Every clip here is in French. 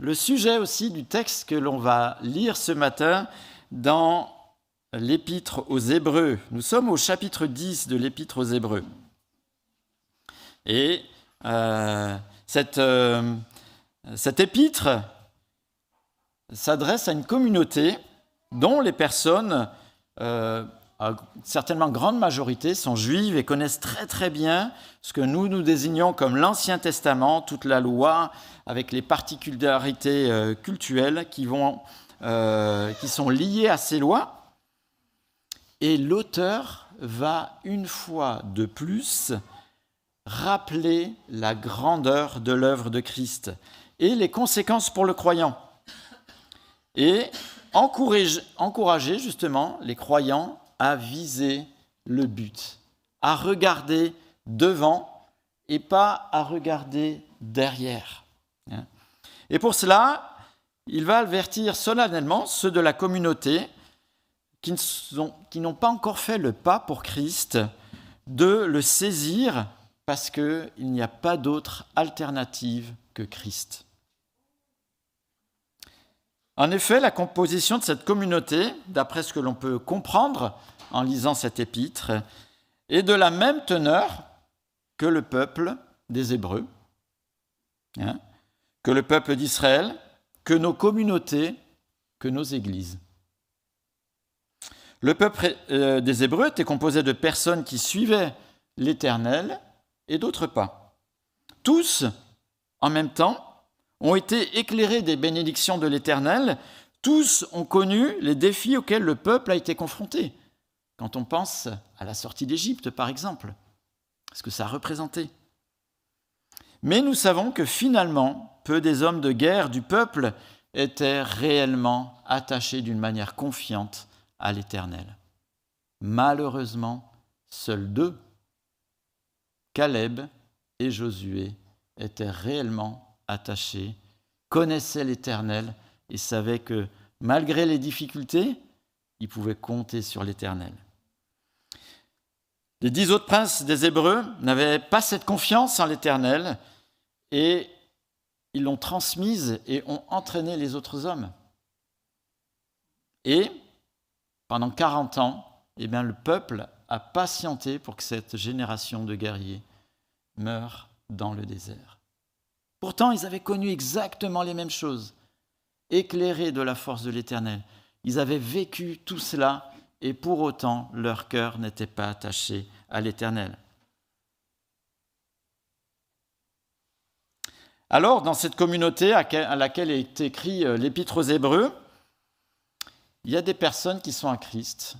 le sujet aussi du texte que l'on va lire ce matin dans l'épître aux Hébreux. Nous sommes au chapitre 10 de l'épître aux Hébreux. Et euh, cette, euh, épître s'adresse à une communauté dont les personnes, euh, à certainement grande majorité, sont juives et connaissent très très bien ce que nous nous désignons comme l'Ancien Testament, toute la loi, avec les particularités euh, cultuelles qui, vont, euh, qui sont liées à ces lois. Et l'auteur va une fois de plus rappeler la grandeur de l'œuvre de Christ et les conséquences pour le croyant. Et encourager, justement les croyants à viser le but, à regarder devant et pas à regarder derrière. Hein. Et pour cela, il va avertir solennellement ceux de la communauté qui n'ont pas encore fait le pas pour Christ de le saisir parce qu'il n'y a pas d'autre alternative que Christ. En effet, la composition de cette communauté, d'après ce que l'on peut comprendre en lisant cet épître, est de la même teneur que le peuple des Hébreux, hein, que le peuple d'Israël, que nos communautés, que nos églises. Le peuple euh, des Hébreux était composé de personnes qui suivaient l'Éternel et d'autres pas. Tous, en même temps, ont été éclairés des bénédictions de l'Éternel, tous ont connu les défis auxquels le peuple a été confronté. Quand on pense à la sortie d'Égypte, par exemple, ce que ça a représenté. Mais nous savons que finalement, peu des hommes de guerre du peuple étaient réellement attachés d'une manière confiante à l'Éternel. Malheureusement, seuls deux, Caleb et Josué, étaient réellement attachés, connaissaient l'Éternel et savaient que malgré les difficultés, ils pouvaient compter sur l'Éternel. Les dix autres princes des Hébreux n'avaient pas cette confiance en l'Éternel et ils l'ont transmise et ont entraîné les autres hommes. Et pendant 40 ans, eh bien, le peuple a patienté pour que cette génération de guerriers meure dans le désert. Pourtant, ils avaient connu exactement les mêmes choses, éclairés de la force de l'Éternel. Ils avaient vécu tout cela et pour autant leur cœur n'était pas attaché à l'Éternel. Alors, dans cette communauté à laquelle est écrit euh, l'Épître aux Hébreux, il y a des personnes qui sont à Christ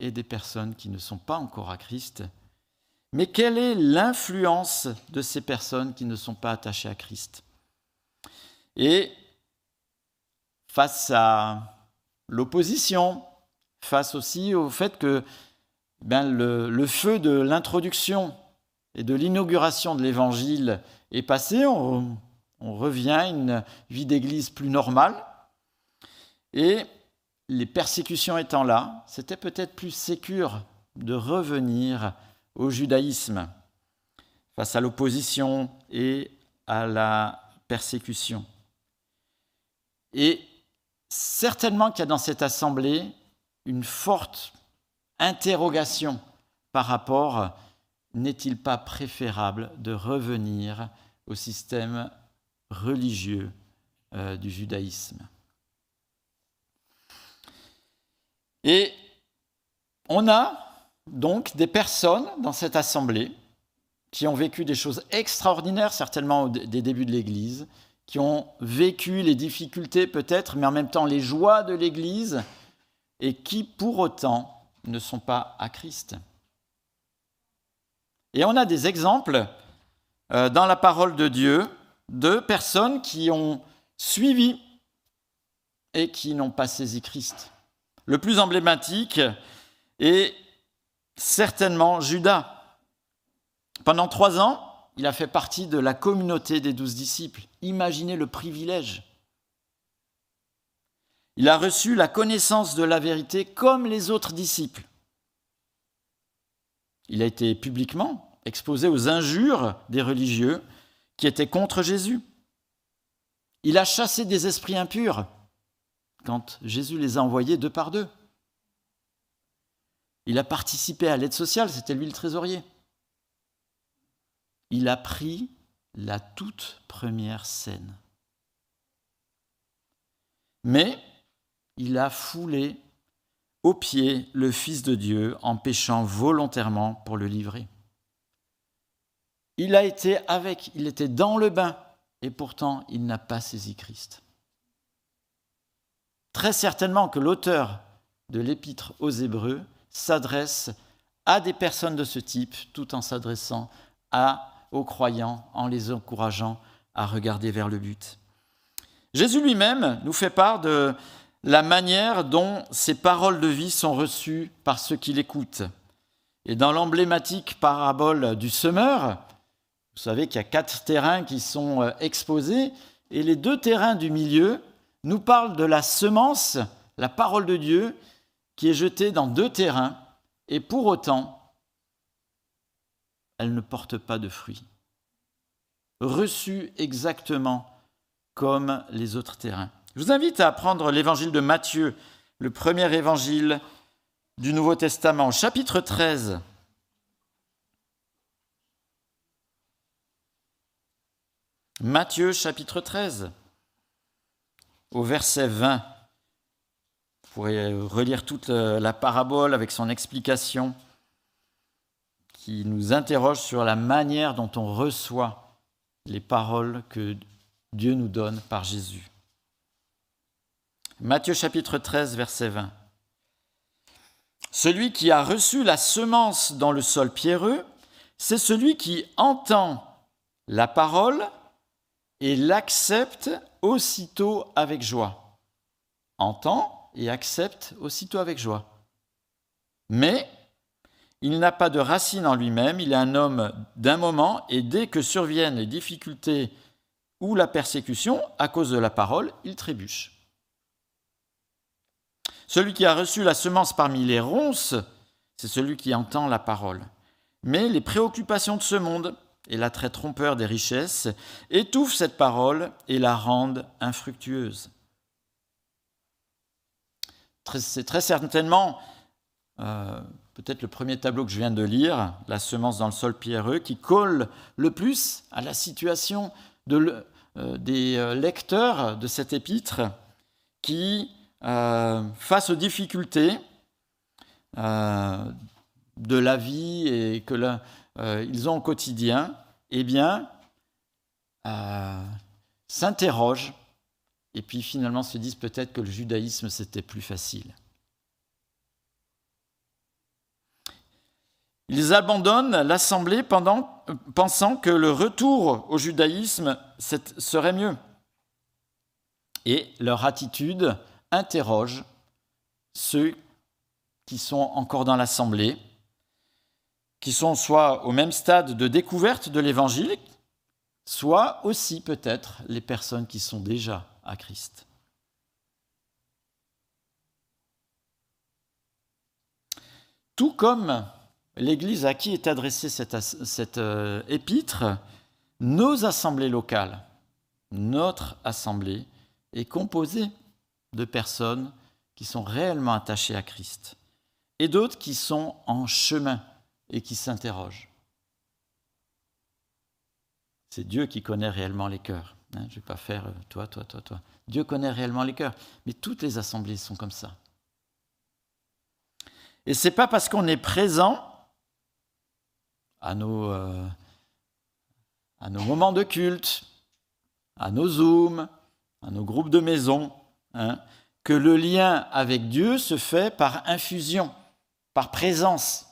et des personnes qui ne sont pas encore à Christ mais quelle est l'influence de ces personnes qui ne sont pas attachées à Christ? Et face à l'opposition, face aussi au fait que ben, le, feu de l'introduction et de l'inauguration de l'Évangile est passé, on, revient à une vie d'Église plus normale. Et les persécutions étant là, c'était peut-être plus sécure de revenir au judaïsme, face à l'opposition et à la persécution. Et certainement qu'il y a dans cette assemblée une forte interrogation par rapport, n'est-il pas préférable de revenir au système religieux euh, du judaïsme? Et on a donc des personnes dans cette assemblée qui ont vécu des choses extraordinaires, certainement des débuts de l'Église, qui ont vécu les difficultés peut-être, mais en même temps les joies de l'Église, et qui pour autant ne sont pas à Christ. Et on a des exemples euh, dans la parole de Dieu de personnes qui ont suivi et qui n'ont pas saisi Christ. Le plus emblématique est Certainement Judas. Pendant trois ans, il a fait partie de la communauté des douze disciples. Imaginez le privilège. Il a reçu la connaissance de la vérité comme les autres disciples. Il a été publiquement exposé aux injures des religieux qui étaient contre Jésus. Il a chassé des esprits impurs quand Jésus les a envoyés deux par deux. Il a participé à l'aide sociale, c'était lui le trésorier. Il a pris la toute première scène. Mais il a foulé au pied le Fils de Dieu en péchant volontairement pour le livrer. Il a été avec, il était dans le bain, et pourtant il n'a pas saisi Christ. Très certainement que l'auteur de l'épître aux Hébreux s'adresse à des personnes de ce type tout en s'adressant aux croyants en les encourageant à regarder vers le but. Jésus lui-même nous fait part de la manière dont ces paroles de vie sont reçues par ceux qui l'écoutent. Et dans l'emblématique parabole du semeur, vous savez qu'il y a quatre terrains qui sont euh, exposés, et les deux terrains du milieu nous parlent de la semence, la parole de Dieu, qui est jetée dans deux terrains, et pour autant, elle ne porte pas de fruits. Reçue exactement comme les autres terrains. Je vous invite à prendre l'évangile de Matthieu, le premier évangile du Nouveau Testament, chapitre 13. Matthieu chapitre 13, au verset 20. Pourrez relire toute la parabole avec son explication qui nous interroge sur la manière dont on reçoit les paroles que Dieu nous donne par Jésus. Matthieu chapitre 13, verset 20. Celui qui a reçu la semence dans le sol pierreux, c'est celui qui entend la parole et l'accepte aussitôt avec joie. Entend et accepte aussitôt avec joie. Mais il n'a pas de racine en lui-même, il est un homme d'un moment, et dès que surviennent les difficultés ou la persécution, à cause de la parole, il trébuche. Celui qui a reçu la semence parmi les ronces, c'est celui qui entend la parole. Mais les préoccupations de ce monde et l'attrait trompeur des richesses étouffent cette parole et la rendent infructueuse. C'est très certainement euh, peut-être le premier tableau que je viens de lire, La semence dans le sol pierreux, qui colle le plus à la situation euh, des euh, lecteurs de cet épître qui, face aux difficultés de la vie et que ont au quotidien, eh bien, s'interrogent et puis finalement se disent peut-être que le judaïsme c'était plus facile. Ils abandonnent l'assemblée pensant que le retour au judaïsme serait mieux. Et leur attitude interroge ceux qui sont encore dans l'assemblée, qui sont soit au même stade de découverte de l'évangile, soit aussi peut-être les personnes qui sont déjà à Christ. Tout comme l'Église à qui est adressée cette, euh, épître, nos assemblées locales, notre assemblée est composée de personnes qui sont réellement attachées à Christ et d'autres qui sont en chemin et qui s'interrogent. C'est Dieu qui connaît réellement les cœurs. Hein. je ne vais pas faire euh, toi, toi, toi, toi. Dieu connaît réellement les cœurs. Mais toutes les assemblées sont comme ça. Et ce n'est pas parce qu'on est présent à nos, euh, à nos moments de culte, à nos zooms, à nos groupes de maison, hein, que le lien avec Dieu se fait par infusion, par présence.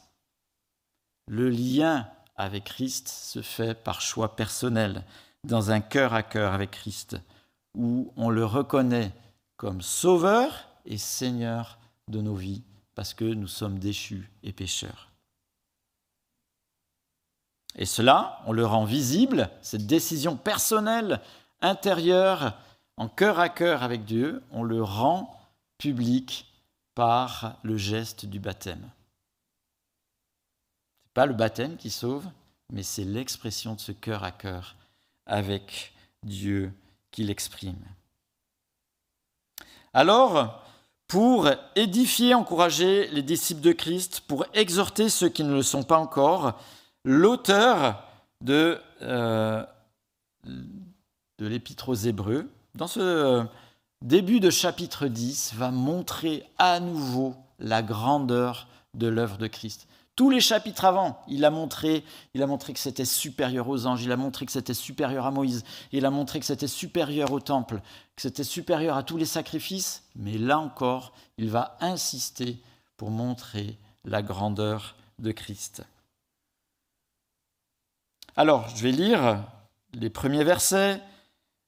Le lien avec Christ se fait par choix personnel, dans un cœur à cœur avec Christ, où on le reconnaît comme sauveur et Seigneur de nos vies, parce que nous sommes déchus et pécheurs. Et cela, on le rend visible, cette décision personnelle, intérieure, en cœur à cœur avec Dieu, on le rend public par le geste du baptême. Ce n'est pas le baptême qui sauve, mais c'est l'expression de ce cœur à cœur avec Dieu qu'il exprime. Alors, pour édifier, encourager les disciples de Christ, pour exhorter ceux qui ne le sont pas encore, l'auteur de, euh, de l'Épître aux Hébreux, dans ce début de chapitre 10, va montrer à nouveau la grandeur de l'œuvre de Christ. Tous les chapitres avant, il a montré, il a montré que c'était supérieur aux anges, il a montré que c'était supérieur à Moïse, il a montré que c'était supérieur au temple, que c'était supérieur à tous les sacrifices, mais là encore, il va insister pour montrer la grandeur de Christ. Alors, je vais lire les premiers versets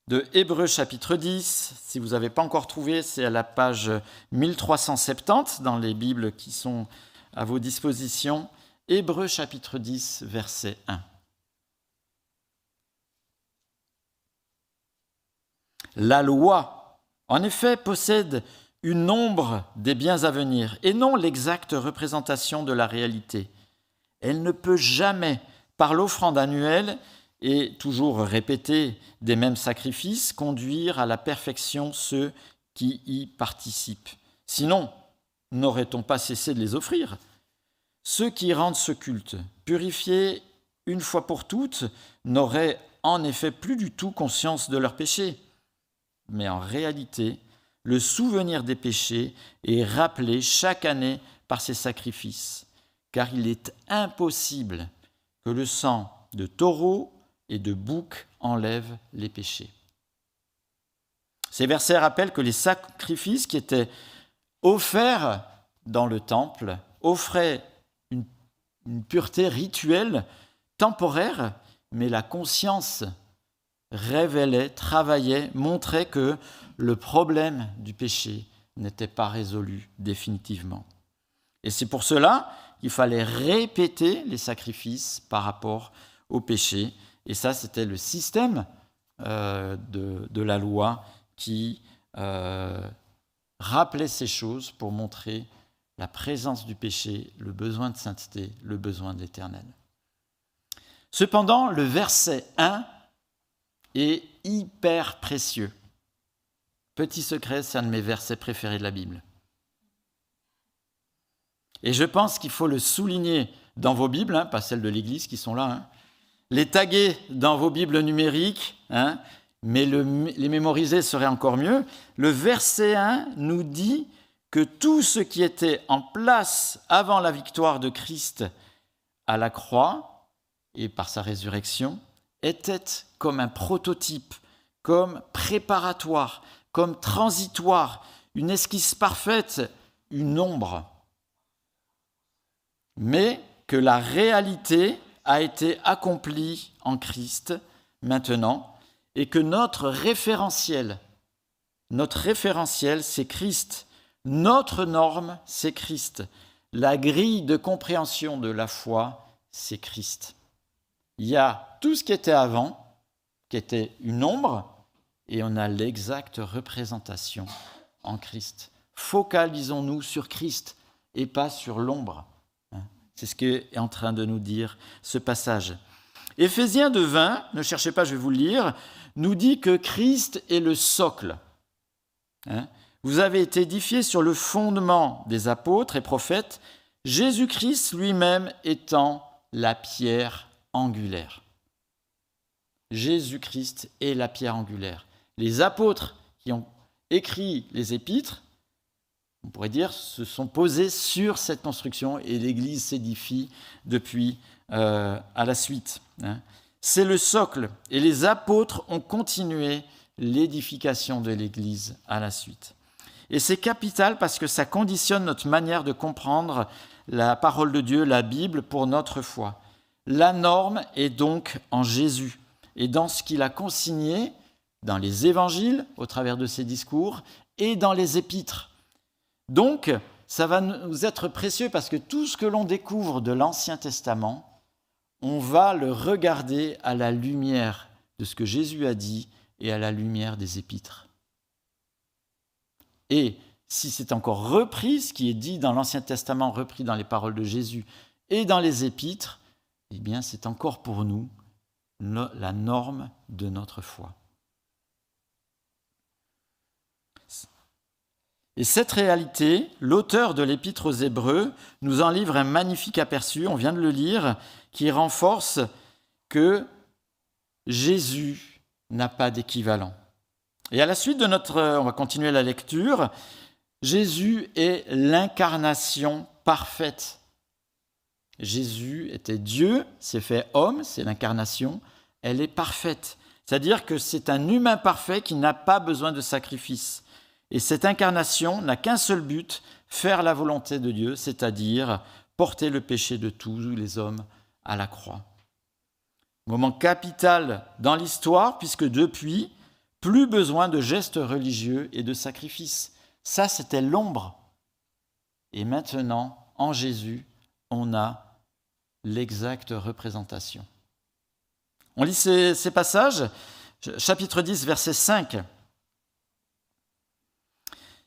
de Hébreu chapitre 10. Si vous n'avez pas encore trouvé, c'est à la page 1370 dans les Bibles qui sont à vos dispositions. Hébreu chapitre 10, verset 1. La loi, en effet, possède une ombre des biens à venir et non l'exacte représentation de la réalité. Elle ne peut jamais, par l'offrande annuelle et toujours répétée des mêmes sacrifices, conduire à la perfection ceux qui y participent. Sinon, n'aurait-on pas cessé de les offrir? Ceux qui rendent ce culte, purifiés une fois pour toutes, n'auraient en effet plus du tout conscience de leurs péchés. Mais en réalité, le souvenir des péchés est rappelé chaque année par ces sacrifices, car il est impossible que le sang de taureau et de bouc enlève les péchés. Ces versets rappellent que les sacrifices qui étaient offert dans le temple offrait une, pureté rituelle temporaire, mais la conscience révélait, travaillait, montrait que le problème du péché n'était pas résolu définitivement. Et c'est pour cela qu'il fallait répéter les sacrifices par rapport au péché. Et ça, c'était le système euh, de, la loi qui euh, rappeler ces choses pour montrer la présence du péché, le besoin de sainteté, le besoin de l'éternel. Cependant, le verset 1 est hyper précieux. Petit secret, c'est un de mes versets préférés de la Bible. Et je pense qu'il faut le souligner dans vos Bibles, hein, pas celles de l'Église qui sont là, hein. les taguer dans vos Bibles numériques, hein, mais les mémoriser serait encore mieux. Le verset 1 nous dit que tout ce qui était en place avant la victoire de Christ à la croix et par sa résurrection était comme un prototype, comme préparatoire, comme transitoire, une esquisse parfaite, une ombre. Mais que la réalité a été accomplie en Christ maintenant et que notre référentiel, notre référentiel, c'est Christ. Notre norme, c'est Christ. La grille de compréhension de la foi, c'est Christ. Il y a tout ce qui était avant, qui était une ombre, et on a l'exacte représentation en Christ. Focalisons-nous sur Christ et pas sur l'ombre. Hein. C'est ce qu'est en train de nous dire ce passage. Éphésiens de 20, ne cherchez pas, je vais vous le lire, nous dit que Christ est le socle. Hein? vous avez été édifiés sur le fondement des apôtres et prophètes, Jésus-Christ lui-même étant la pierre angulaire. Jésus-Christ est la pierre angulaire. Les apôtres qui ont écrit les épîtres, on pourrait dire, se sont posés sur cette construction et l'Église s'édifie depuis euh, à la suite. Hein. C'est le socle et les apôtres ont continué l'édification de l'Église à la suite. Et c'est capital parce que ça conditionne notre manière de comprendre la parole de Dieu, la Bible, pour notre foi. La norme est donc en Jésus et dans ce qu'il a consigné dans les évangiles, au travers de ses discours, et dans les épîtres. Donc, ça va nous être précieux parce que tout ce que l'on découvre de l'Ancien Testament, on va le regarder à la lumière de ce que Jésus a dit et à la lumière des épîtres. Et si c'est encore repris, ce qui est dit dans l'Ancien Testament, repris dans les paroles de Jésus et dans les épîtres, eh bien c'est encore pour nous la norme de notre foi. Et cette réalité, l'auteur de l'épître aux Hébreux nous en livre un magnifique aperçu, on vient de le lire, qui renforce que Jésus n'a pas d'équivalent. Et à la suite de notre, on va continuer la lecture, Jésus est l'incarnation parfaite. Jésus était Dieu, s'est fait homme, c'est l'incarnation, elle est parfaite. C'est-à-dire que c'est un humain parfait qui n'a pas besoin de sacrifice. Et cette incarnation n'a qu'un seul but, faire la volonté de Dieu, c'est-à-dire porter le péché de tous les hommes à la croix. Moment capital dans l'histoire, puisque depuis, plus besoin de gestes religieux et de sacrifices. Ça, c'était l'ombre. Et maintenant, en Jésus, on a l'exacte représentation. On lit ces, passages, chapitre 10, verset 5.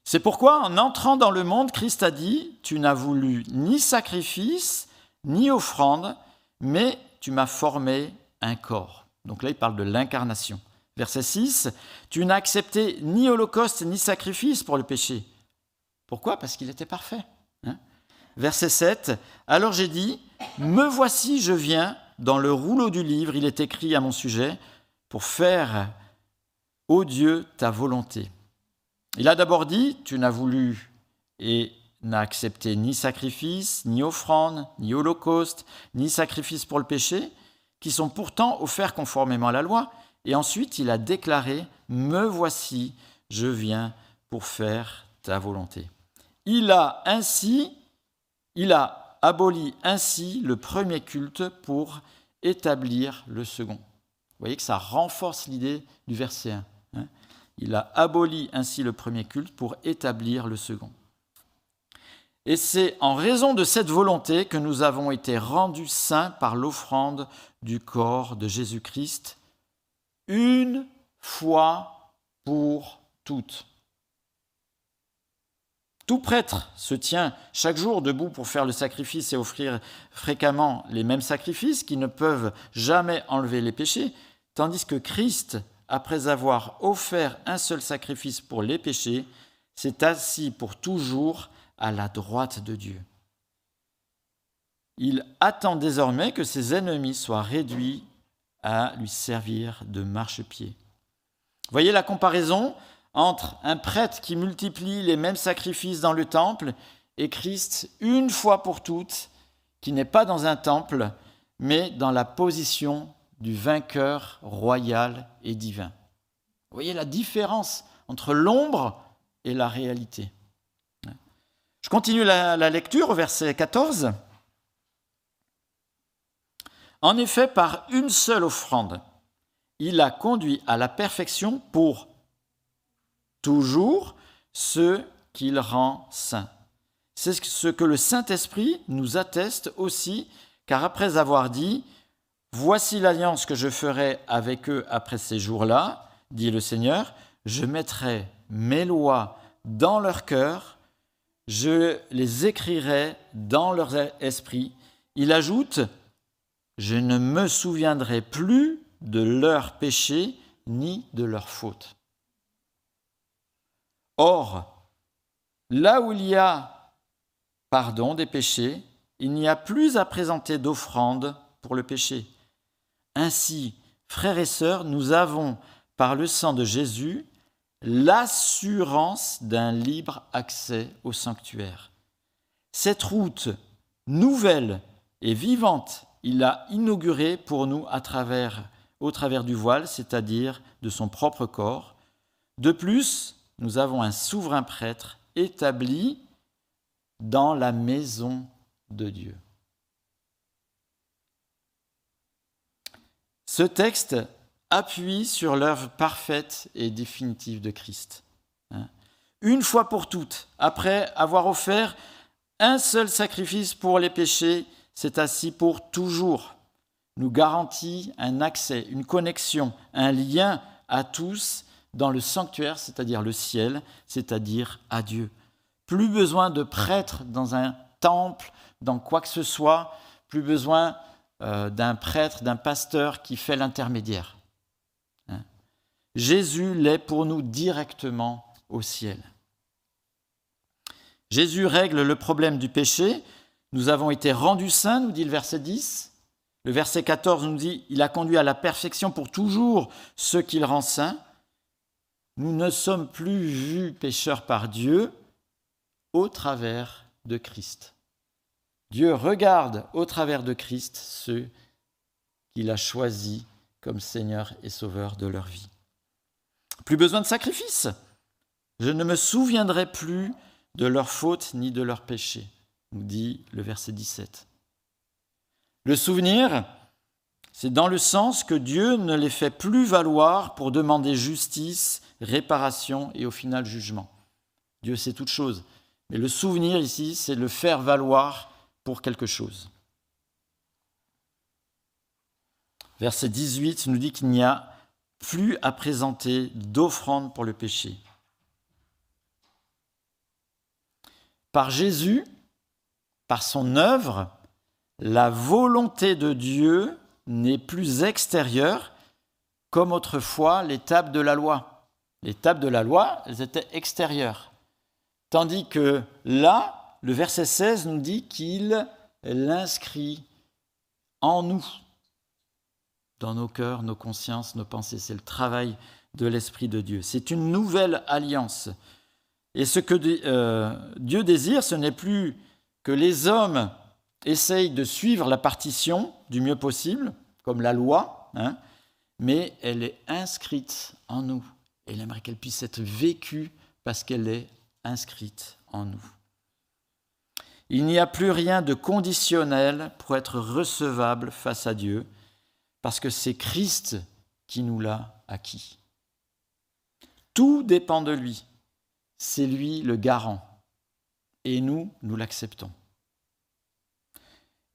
C'est pourquoi, en entrant dans le monde, Christ a dit, Tu n'as voulu ni sacrifice, ni offrande, mais tu m'as formé un corps. Donc là, il parle de l'incarnation. Verset 6, Tu n'as accepté ni holocauste, ni sacrifice pour le péché. Pourquoi? Parce qu'il était parfait. Hein. Verset 7, Alors j'ai dit, Me voici, je viens, dans le rouleau du livre, il est écrit à mon sujet, pour faire, ô Dieu, ta volonté. Il a d'abord dit, tu n'as voulu et n'as accepté ni sacrifice, ni offrande, ni holocauste, ni sacrifice pour le péché, qui sont pourtant offerts conformément à la loi. Et ensuite, il a déclaré, Me voici, je viens pour faire ta volonté. Il a ainsi, il a aboli ainsi le premier culte pour établir le second. Vous voyez que ça renforce l'idée du verset 1. Il a aboli ainsi le premier culte pour établir le second. Et c'est en raison de cette volonté que nous avons été rendus saints par l'offrande du corps de Jésus-Christ, une fois pour toutes. Tout prêtre se tient chaque jour debout pour faire le sacrifice et offrir fréquemment les mêmes sacrifices qui ne peuvent jamais enlever les péchés, tandis que Christ après avoir offert un seul sacrifice pour les péchés, s'est assis pour toujours à la droite de Dieu. Il attend désormais que ses ennemis soient réduits à lui servir de marchepied. Voyez la comparaison entre un prêtre qui multiplie les mêmes sacrifices dans le temple et Christ, une fois pour toutes, qui n'est pas dans un temple, mais dans la position du vainqueur royal et divin. Voyez la différence entre l'ombre et la réalité. Je continue la, lecture au verset 14. En effet, par une seule offrande, il a conduit à la perfection pour toujours ceux qu'il rend saints. C'est ce que le Saint-Esprit nous atteste aussi, car après avoir dit, Voici l'alliance que je ferai avec eux après ces jours-là, dit le Seigneur. Je mettrai mes lois dans leur cœur, je les écrirai dans leur esprit. Il ajoute, je ne me souviendrai plus de leurs péchés ni de leurs fautes. Or, là où il y a pardon des péchés, il n'y a plus à présenter d'offrande pour le péché. Ainsi, frères et sœurs, nous avons, par le sang de Jésus, l'assurance d'un libre accès au sanctuaire. Cette route nouvelle et vivante, il l'a inaugurée pour nous au travers du voile, c'est-à-dire de son propre corps. De plus, nous avons un souverain prêtre établi dans la maison de Dieu. Ce texte appuie sur l'œuvre parfaite et définitive de Christ. Hein. Une fois pour toutes, après avoir offert un seul sacrifice pour les péchés, c'est assis pour toujours. Nous garantit un accès, une connexion, un lien à tous dans le sanctuaire, c'est-à-dire le ciel, c'est-à-dire à Dieu. Plus besoin de prêtres dans un temple, dans quoi que ce soit, plus besoin euh, d'un prêtre, d'un pasteur qui fait l'intermédiaire. Jésus l'est pour nous directement au ciel. Jésus règle le problème du péché. Nous avons été rendus saints, nous dit le verset 10. Le verset 14 nous dit, il a conduit à la perfection pour toujours ceux qu'il rend saints. Nous ne sommes plus vus pécheurs par Dieu au travers de Christ. Dieu regarde au travers de Christ ceux qu'il a choisis comme Seigneur et Sauveur de leur vie. Plus besoin de sacrifice. Je ne me souviendrai plus de leurs fautes ni de leurs péchés, nous dit le verset 17. Le souvenir, c'est dans le sens que Dieu ne les fait plus valoir pour demander justice, réparation et au final jugement. Dieu sait toutes choses. Mais le souvenir ici, c'est le faire valoir pour quelque chose. Verset 18 nous dit qu'il n'y a plus à présenter d'offrande pour le péché. Par Jésus, par son œuvre, la volonté de Dieu n'est plus extérieure comme autrefois les tables de la loi. Les tables de la loi, elles étaient extérieures. Tandis que là, le verset 16 nous dit qu'il l'inscrit en nous, dans nos cœurs, nos consciences, nos pensées. C'est le travail de l'Esprit de Dieu. C'est une nouvelle alliance. Et ce que euh, Dieu désire, ce n'est plus que les hommes essayent de suivre la partition du mieux possible, comme la loi, hein, mais elle est inscrite en nous. Il aimerait qu'elle puisse être vécue parce qu'elle est inscrite en nous. Il n'y a plus rien de conditionnel pour être recevable face à Dieu, parce que c'est Christ qui nous l'a acquis. Tout dépend de lui. C'est lui le garant. Et nous, nous l'acceptons.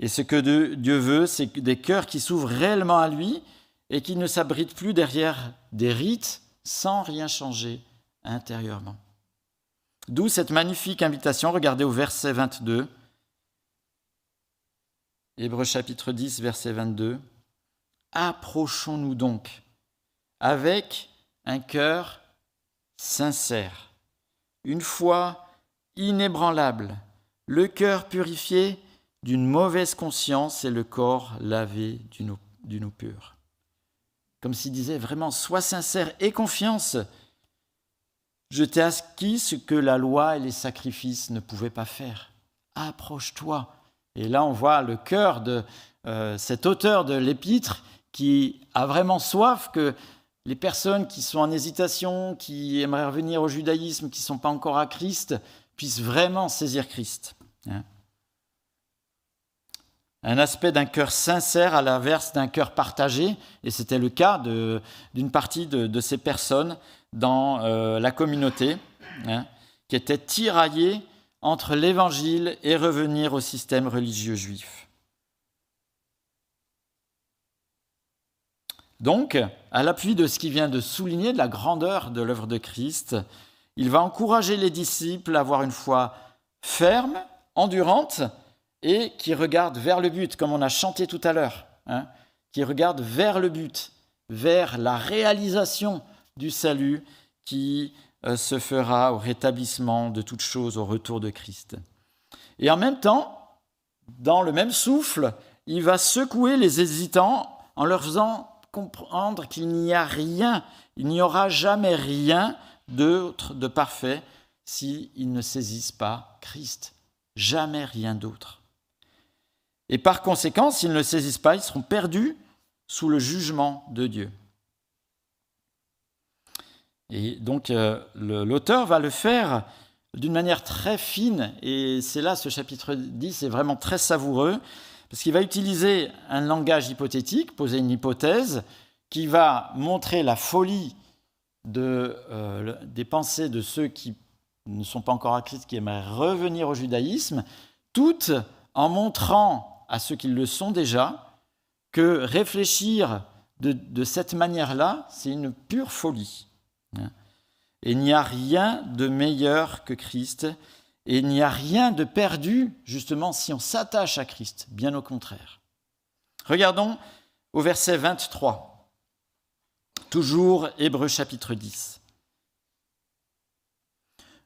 Et ce que Dieu veut, c'est des cœurs qui s'ouvrent réellement à lui et qui ne s'abritent plus derrière des rites sans rien changer intérieurement. D'où cette magnifique invitation, regardez au verset 22. Hébreu chapitre 10, verset 22. Approchons-nous donc avec un cœur sincère, une foi inébranlable, le cœur purifié d'une mauvaise conscience et le corps lavé d'une eau, pure. Comme s'il disait vraiment, sois sincère et confiance. Je t'ai acquis ce que la loi et les sacrifices ne pouvaient pas faire. Approche-toi. Et là, on voit le cœur de euh, cet auteur de l'épître qui a vraiment soif que les personnes qui sont en hésitation, qui aimeraient revenir au judaïsme, qui ne sont pas encore à Christ, puissent vraiment saisir Christ. Hein. un aspect d'un cœur sincère à l'inverse d'un cœur partagé, et c'était le cas d'une partie de, ces personnes dans euh, la communauté, hein, qui étaient tiraillées entre l'évangile et revenir au système religieux juif. Donc, à l'appui de ce qui vient de souligner de la grandeur de l'œuvre de Christ, il va encourager les disciples à avoir une foi ferme, endurante et qui regarde vers le but, comme on a chanté tout à l'heure, hein, qui regarde vers le but, vers la réalisation du salut qui euh, se fera au rétablissement de toutes choses au retour de Christ. Et en même temps, dans le même souffle, il va secouer les hésitants en leur faisant comprendre qu'il n'y a rien, il n'y aura jamais rien d'autre de parfait s'ils ne saisissent pas Christ. Jamais rien d'autre. Et par conséquent, s'ils ne saisissent pas, ils seront perdus sous le jugement de Dieu. Et donc euh, l'auteur va le faire d'une manière très fine, et c'est là ce chapitre 10 est vraiment très savoureux, parce qu'il va utiliser un langage hypothétique, poser une hypothèse, qui va montrer la folie euh, des pensées de ceux qui ne sont pas encore Christ, qui aimeraient revenir au judaïsme, tout en montrant à ceux qui le sont déjà que réfléchir de, de cette manière-là, c'est une pure folie. Et il n'y a rien de meilleur que Christ, et il n'y a rien de perdu, justement, si on s'attache à Christ, bien au contraire. Regardons au verset 23, toujours Hébreu chapitre 10.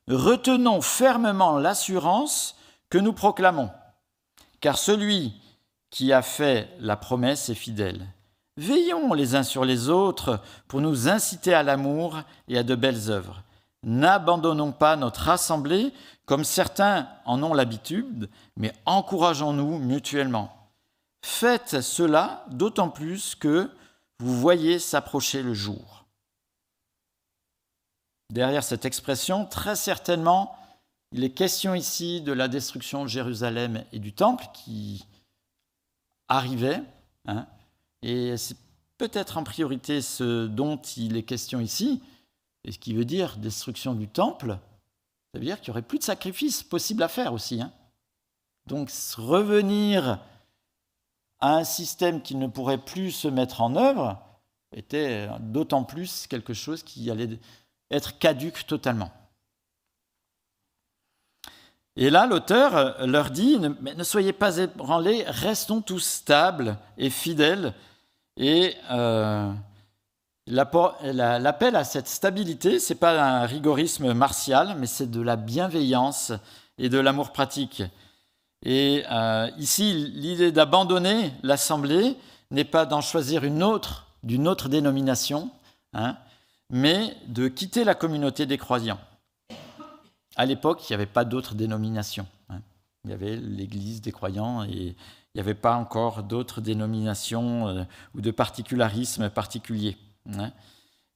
retenons fermement l'assurance que nous proclamons, car celui qui a fait la promesse est fidèle. Veillons les uns sur les autres pour nous inciter à l'amour et à de belles œuvres. N'abandonnons pas notre assemblée comme certains en ont l'habitude, mais encourageons-nous mutuellement. Faites cela d'autant plus que vous voyez s'approcher le jour. Derrière cette expression, très certainement, il est question ici de la destruction de Jérusalem et du temple qui arrivait. Hein, et c'est peut-être en priorité ce dont il est question ici, et ce qui veut dire destruction du temple, ça veut dire qu'il n'y aurait plus de sacrifices possibles à faire aussi. Hein. Donc revenir à un système qui ne pourrait plus se mettre en œuvre était d'autant plus quelque chose qui allait être caduque totalement. Et là, l'auteur leur dit, ne, soyez pas ébranlés, restons tous stables et fidèles et euh, l'appel à cette stabilité, ce n'est pas un rigorisme martial, mais c'est de la bienveillance et de l'amour pratique. Et euh, ici, l'idée d'abandonner l'assemblée n'est pas d'en choisir une autre, d'une autre dénomination, hein, mais de quitter la communauté des croyants. À l'époque, il n'y avait pas d'autres dénominations. Hein. Il y avait l'Église des croyants et il n'y avait pas encore d'autres dénominations euh, ou de particularismes particuliers.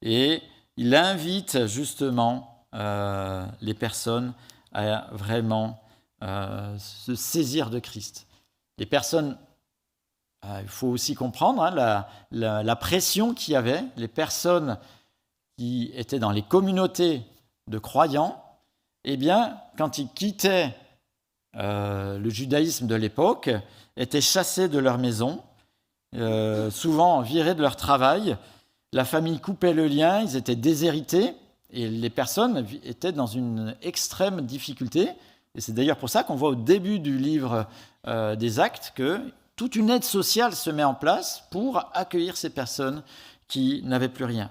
Et il invite justement euh, les personnes à vraiment euh, se saisir de Christ. Les personnes, il faut aussi comprendre hein, la, pression qu'il y avait, les personnes qui étaient dans les communautés de croyants, eh bien, quand ils quittaient le judaïsme de l'époque, étaient chassés de leur maison, euh, souvent virés de leur travail. La famille coupait le lien, ils étaient déshérités et les personnes étaient dans une extrême difficulté. Et c'est d'ailleurs pour ça qu'on voit au début du livre euh, des actes que toute une aide sociale se met en place pour accueillir ces personnes qui n'avaient plus rien.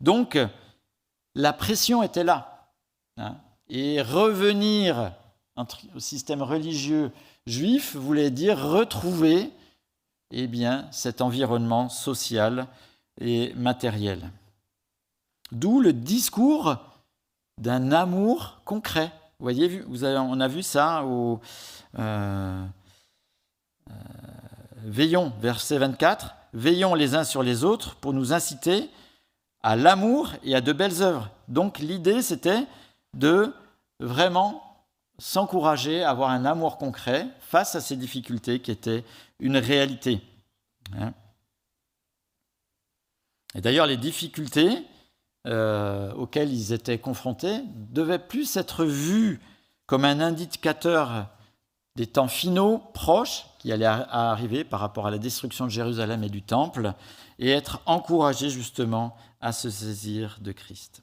Donc, la pression était là. Hein. et revenir au système religieux juif voulait dire retrouver eh bien, cet environnement social et matériel. D'où le discours d'un amour concret. Vous voyez, vous on a vu ça au euh, euh, Veillons, verset 24, Veillons les uns sur les autres pour nous inciter à l'amour et à de belles œuvres. Donc l'idée, c'était de vraiment s'encourager à avoir un amour concret face à ces difficultés qui étaient une réalité. Hein. Et d'ailleurs, les difficultés euh, auxquelles ils étaient confrontés devaient plus être vues comme un indicateur des temps finaux proches qui allaient arriver par rapport à la destruction de Jérusalem et du Temple, et être encouragés justement à se saisir de Christ.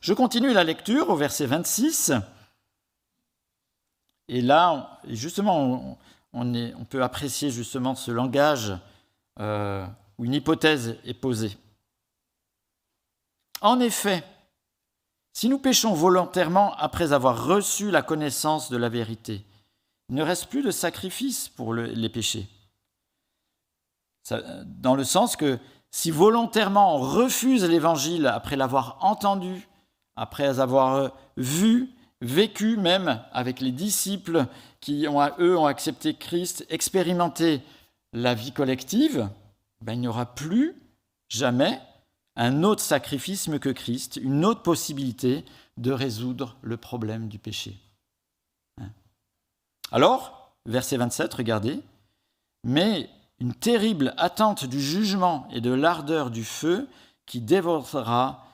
Je continue la lecture au verset 26. Et là, justement, on, peut apprécier justement ce langage euh, où une hypothèse est posée. En effet, si nous péchons volontairement après avoir reçu la connaissance de la vérité, il ne reste plus de sacrifice pour les péchés. dans le sens que si volontairement on refuse l'évangile après l'avoir entendu, après avoir vu vécu même avec les disciples qui, eux, ont accepté Christ, expérimenté la vie collective, ben, il n'y aura plus jamais un autre sacrifice que Christ, une autre possibilité de résoudre le problème du péché. Hein. Alors, verset 27, regardez, mais une terrible attente du jugement et de l'ardeur du feu qui dévorera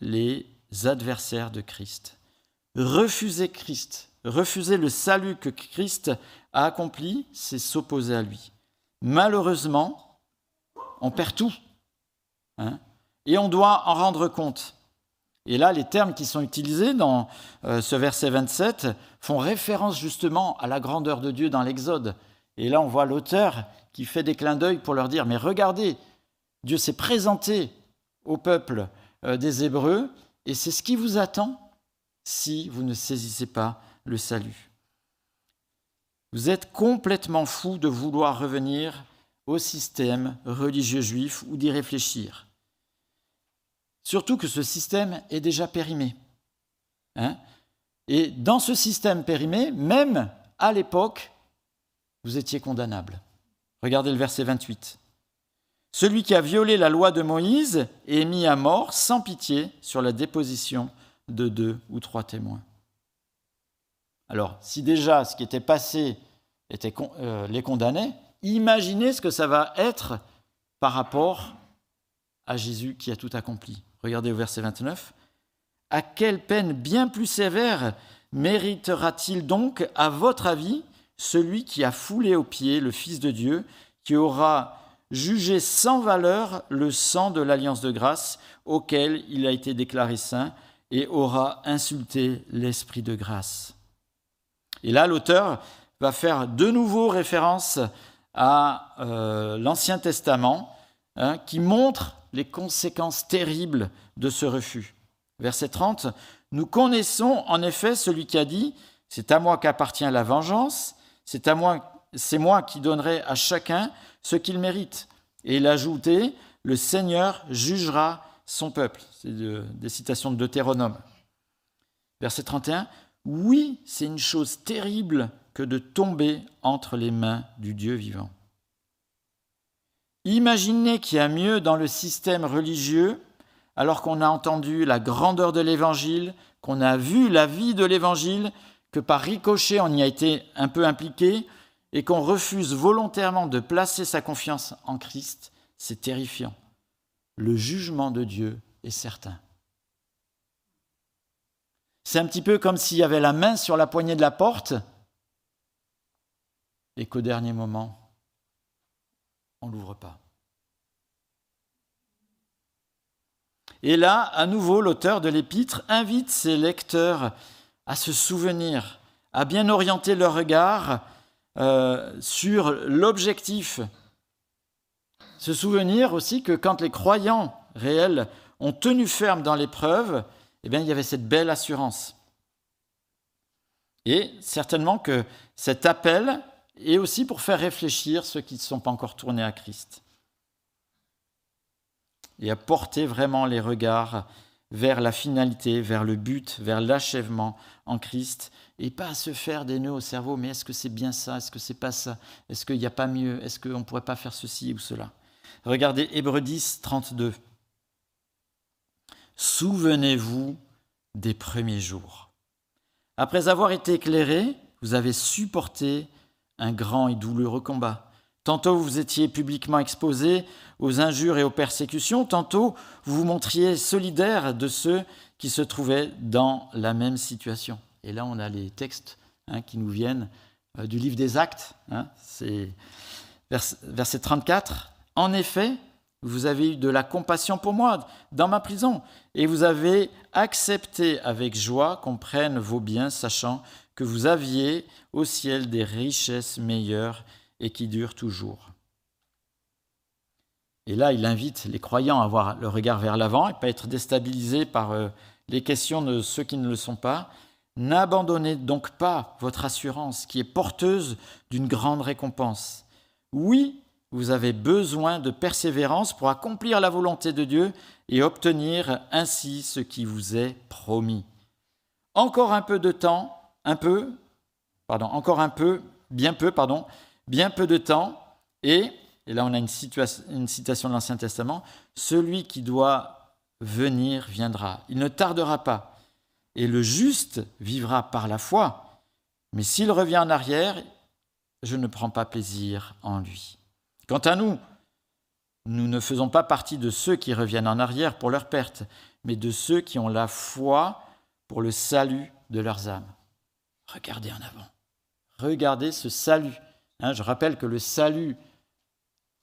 les adversaires de Christ. Refuser Christ, refuser le salut que Christ a accompli, c'est s'opposer à lui. Malheureusement, on perd tout. Hein, et on doit en rendre compte. Et là, les termes qui sont utilisés dans euh, ce verset 27 font référence justement à la grandeur de Dieu dans l'Exode. Et là, on voit l'auteur qui fait des clins d'œil pour leur dire, mais regardez, Dieu s'est présenté au peuple euh, des Hébreux, et c'est ce qui vous attend si vous ne saisissez pas le salut. Vous êtes complètement fou de vouloir revenir système religieux juif ou d'y réfléchir. Surtout que ce système est déjà périmé. Hein Et dans ce système périmé, même à l'époque, vous étiez condamnable. Regardez le verset 28. Celui qui a violé la loi de Moïse est mis à mort sans pitié sur la déposition de deux ou trois témoins. Alors, si déjà ce qui était passé était, euh, les condamnait, imaginez ce que ça va être par rapport à Jésus qui a tout accompli. Regardez au verset 29. À quelle peine bien plus sévère méritera-t-il donc, à votre avis, celui qui a foulé aux pieds le Fils de Dieu, qui aura jugé sans valeur le sang de l'alliance de grâce auquel il a été déclaré saint et aura insulté l'Esprit de grâce? Et là, l'auteur va faire de nouveau référence à euh, l'Ancien Testament, hein, qui montre les conséquences terribles de ce refus. Verset 30, Nous connaissons en effet celui qui a dit, C'est à moi qu'appartient la vengeance, c'est à moi, c'est moi qui donnerai à chacun ce qu'il mérite. Et il a ajouté, Le Seigneur jugera son peuple. C'est des citations de Deutéronome. Verset 31, oui, c'est une chose terrible que de tomber entre les mains du Dieu vivant. Imaginez qu'il y a mieux dans le système religieux, alors qu'on a entendu la grandeur de l'Évangile, qu'on a vu la vie de l'Évangile, que par ricochet on y a été un peu impliqué, et qu'on refuse volontairement de placer sa confiance en Christ, c'est terrifiant. Le jugement de Dieu est certain. C'est un petit peu comme s'il y avait la main sur la poignée de la porte et qu'au dernier moment, on ne l'ouvre pas. Et là, à nouveau, l'auteur de l'épître invite ses lecteurs à se souvenir, à bien orienter leur regard euh, sur l'objectif. Se souvenir aussi que quand les croyants réels ont tenu ferme dans l'épreuve, eh bien, il y avait cette belle assurance. Et certainement que cet appel est aussi pour faire réfléchir ceux qui ne sont pas encore tournés à Christ. Et à porter vraiment les regards vers la finalité, vers le but, vers l'achèvement en Christ, et pas à se faire des nœuds au cerveau, mais est-ce que c'est bien ça, est-ce que c'est pas ça, est-ce qu'il n'y a pas mieux, est-ce qu'on ne pourrait pas faire ceci ou cela? Regardez Hébreu 10, 32. Souvenez-vous des premiers jours. Après avoir été éclairé, vous avez supporté un grand et douloureux combat. Tantôt vous étiez publiquement exposé aux injures et aux persécutions, tantôt vous vous montriez solidaire de ceux qui se trouvaient dans la même situation. Et là, on a les textes hein, qui nous viennent euh, du livre des Actes. Hein. C'est verset 34. En effet, vous avez eu de la compassion pour moi dans ma prison, et vous avez accepté avec joie qu'on prenne vos biens, sachant que vous aviez au ciel des richesses meilleures et qui durent toujours. Et là, il invite les croyants à avoir le regard vers l'avant et pas être déstabilisés par euh, les questions de ceux qui ne le sont pas. N'abandonnez donc pas votre assurance qui est porteuse d'une grande récompense. Oui, vous avez besoin de persévérance pour accomplir la volonté de Dieu et obtenir ainsi ce qui vous est promis. Encore un peu de temps, un peu, pardon, encore un peu, bien peu, pardon, bien peu de temps, et, et là on a une, une citation de l'Ancien Testament, celui qui doit venir viendra. Il ne tardera pas, et le juste vivra par la foi, mais s'il revient en arrière, je ne prends pas plaisir en lui. Quant à nous, nous ne faisons pas partie de ceux qui reviennent en arrière pour leur perte, mais de ceux qui ont la foi pour le salut de leurs âmes. Regardez en avant. Regardez ce salut. Hein, je rappelle que le salut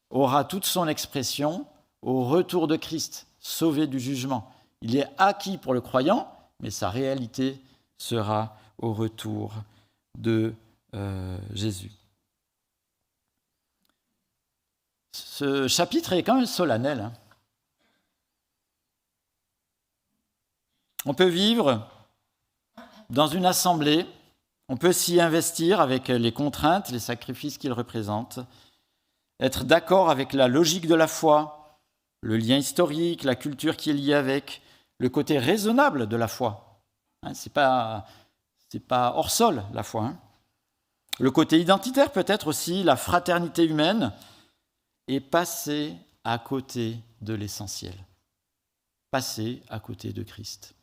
aura toute son expression au retour de Christ, sauvé du jugement. Il est acquis pour le croyant, mais sa réalité sera au retour de euh, Jésus. Ce chapitre est quand même solennel. Hein. On peut vivre dans une assemblée, on peut s'y investir avec les contraintes, les sacrifices qu'il représente, être d'accord avec la logique de la foi, le lien historique, la culture qui est liée avec, le côté raisonnable de la foi. Hein, Ce n'est pas, pas hors sol, la foi. Hein. Le côté identitaire peut-être aussi, la fraternité humaine, et passer à côté de l'essentiel. Passer à côté de Christ.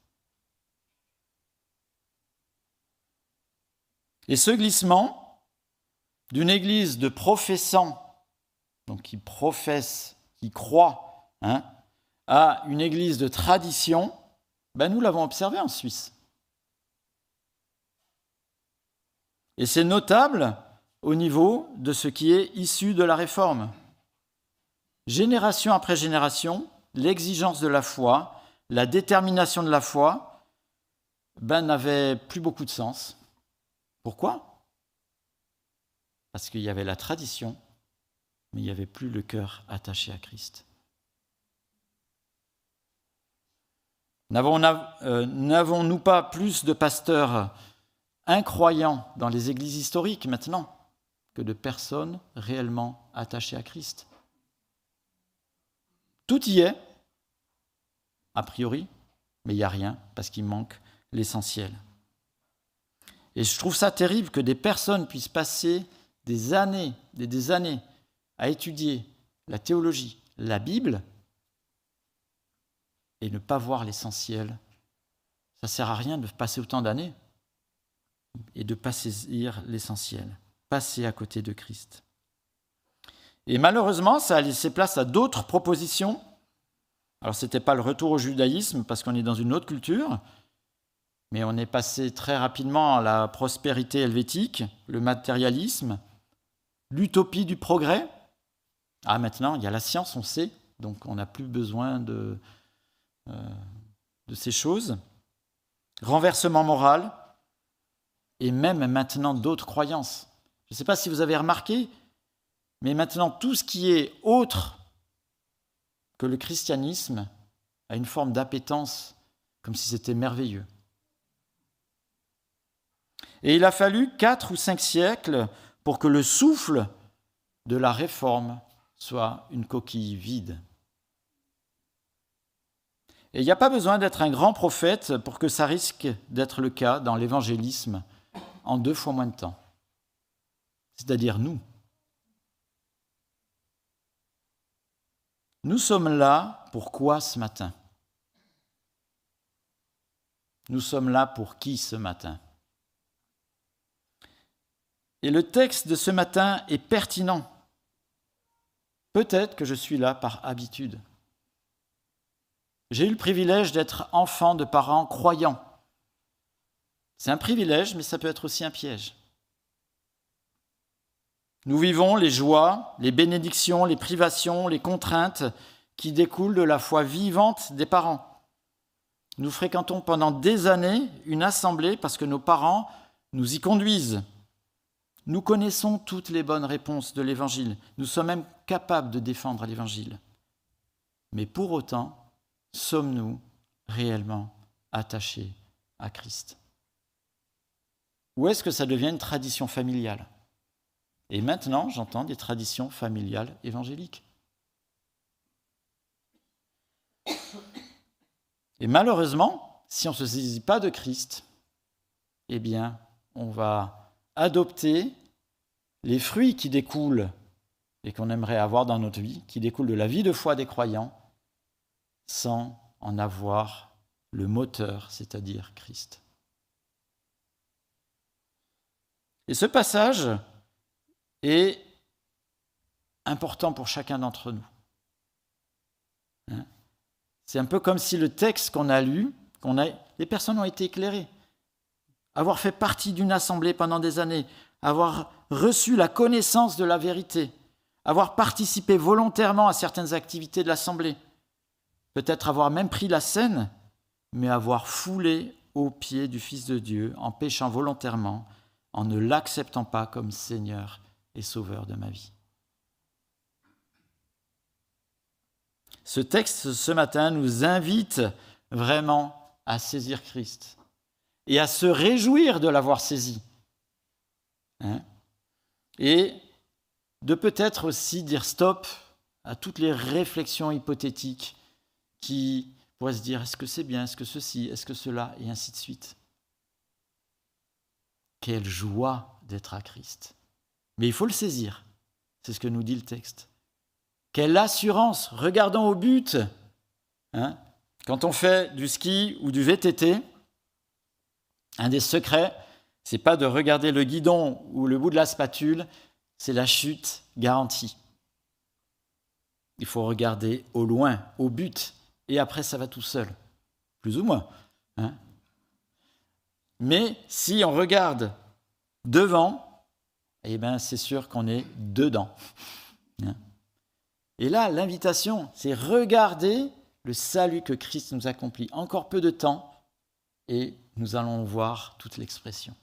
Et ce glissement d'une église de professants, donc qui professe, qui croit, hein, à une église de tradition, ben nous l'avons observé en Suisse. Et c'est notable au niveau de ce qui est issu de la réforme. Génération après génération, l'exigence de la foi, la détermination de la foi, ben, n'avait plus beaucoup de sens. Pourquoi? Parce qu'il y avait la tradition, mais il n'y avait plus le cœur attaché à Christ. Euh, n'avons-nous pas plus de pasteurs incroyants dans les églises historiques maintenant que de personnes réellement attachées à Christ? Tout y est, a priori, mais il n'y a rien parce qu'il manque l'essentiel. Et je trouve ça terrible que des personnes puissent passer des années des années à étudier la théologie, la Bible, et ne pas voir l'essentiel. Ça sert à rien de passer autant d'années et de ne pas saisir l'essentiel, passer à côté de Christ. Et malheureusement, ça a laissé place à d'autres propositions. Alors ce n'était pas le retour au judaïsme parce qu'on est dans une autre culture, mais on est passé très rapidement à la prospérité helvétique, le matérialisme, l'utopie du progrès. Ah, maintenant, il y a la science, on sait, donc on n'a plus besoin de, euh, de ces choses. Renversement moral, et même maintenant d'autres croyances. Je ne sais pas si vous avez remarqué, mais maintenant tout ce qui est autre que le christianisme a une forme d'appétence, comme si c'était merveilleux. Et il a fallu quatre ou cinq siècles pour que le souffle de la réforme soit une coquille vide. Et il n'y a pas besoin d'être un grand prophète pour que ça risque d'être le cas dans l'évangélisme en deux fois moins de temps. C'est-à-dire nous. Nous sommes là pour quoi ce matin? Nous sommes là pour qui ce matin? Et le texte de ce matin est pertinent. Peut-être que je suis là par habitude. J'ai eu le privilège d'être enfant de parents croyants. C'est un privilège, mais ça peut être aussi un piège. Nous vivons les joies, les bénédictions, les privations, les contraintes qui découlent de la foi vivante des parents. Nous fréquentons pendant des années une assemblée parce que nos parents nous y conduisent, nous connaissons toutes les bonnes réponses de l'Évangile. Nous sommes même capables de défendre l'Évangile. Mais pour autant, sommes-nous réellement attachés à Christ? Ou est-ce que ça devient une tradition familiale? Et maintenant, j'entends des traditions familiales évangéliques. Et malheureusement, si on ne se saisit pas de Christ, eh bien, on va adopter les fruits qui découlent et qu'on aimerait avoir dans notre vie, qui découlent de la vie de foi des croyants, sans en avoir le moteur, c'est-à-dire Christ. Et ce passage est important pour chacun d'entre nous. Hein? C'est un peu comme si le texte qu'on a lu, les personnes ont été éclairées avoir fait partie d'une assemblée pendant des années, avoir reçu la connaissance de la vérité, avoir participé volontairement à certaines activités de l'assemblée, peut-être avoir même pris la scène, mais avoir foulé aux pieds du Fils de Dieu en péchant volontairement, en ne l'acceptant pas comme Seigneur et Sauveur de ma vie. Ce texte ce matin nous invite vraiment à saisir Christ et à se réjouir de l'avoir saisi. Hein? Et de peut-être aussi dire stop à toutes les réflexions hypothétiques qui pourraient se dire est-ce que c'est bien, est-ce que ceci, est-ce que cela, et ainsi de suite. Quelle joie d'être à Christ. Mais il faut le saisir. C'est ce que nous dit le texte. Quelle assurance Regardons au but. Hein? Quand on fait du ski ou du VTT, un des secrets, c'est pas de regarder le guidon ou le bout de la spatule, c'est la chute garantie. Il faut regarder au loin, au but, et après ça va tout seul, plus ou moins. Hein. Mais si on regarde devant, eh ben c'est sûr qu'on est dedans. Hein. Et là, l'invitation, c'est regarder le salut que Christ nous accomplit. Encore peu de temps, et nous allons voir toute l'expression.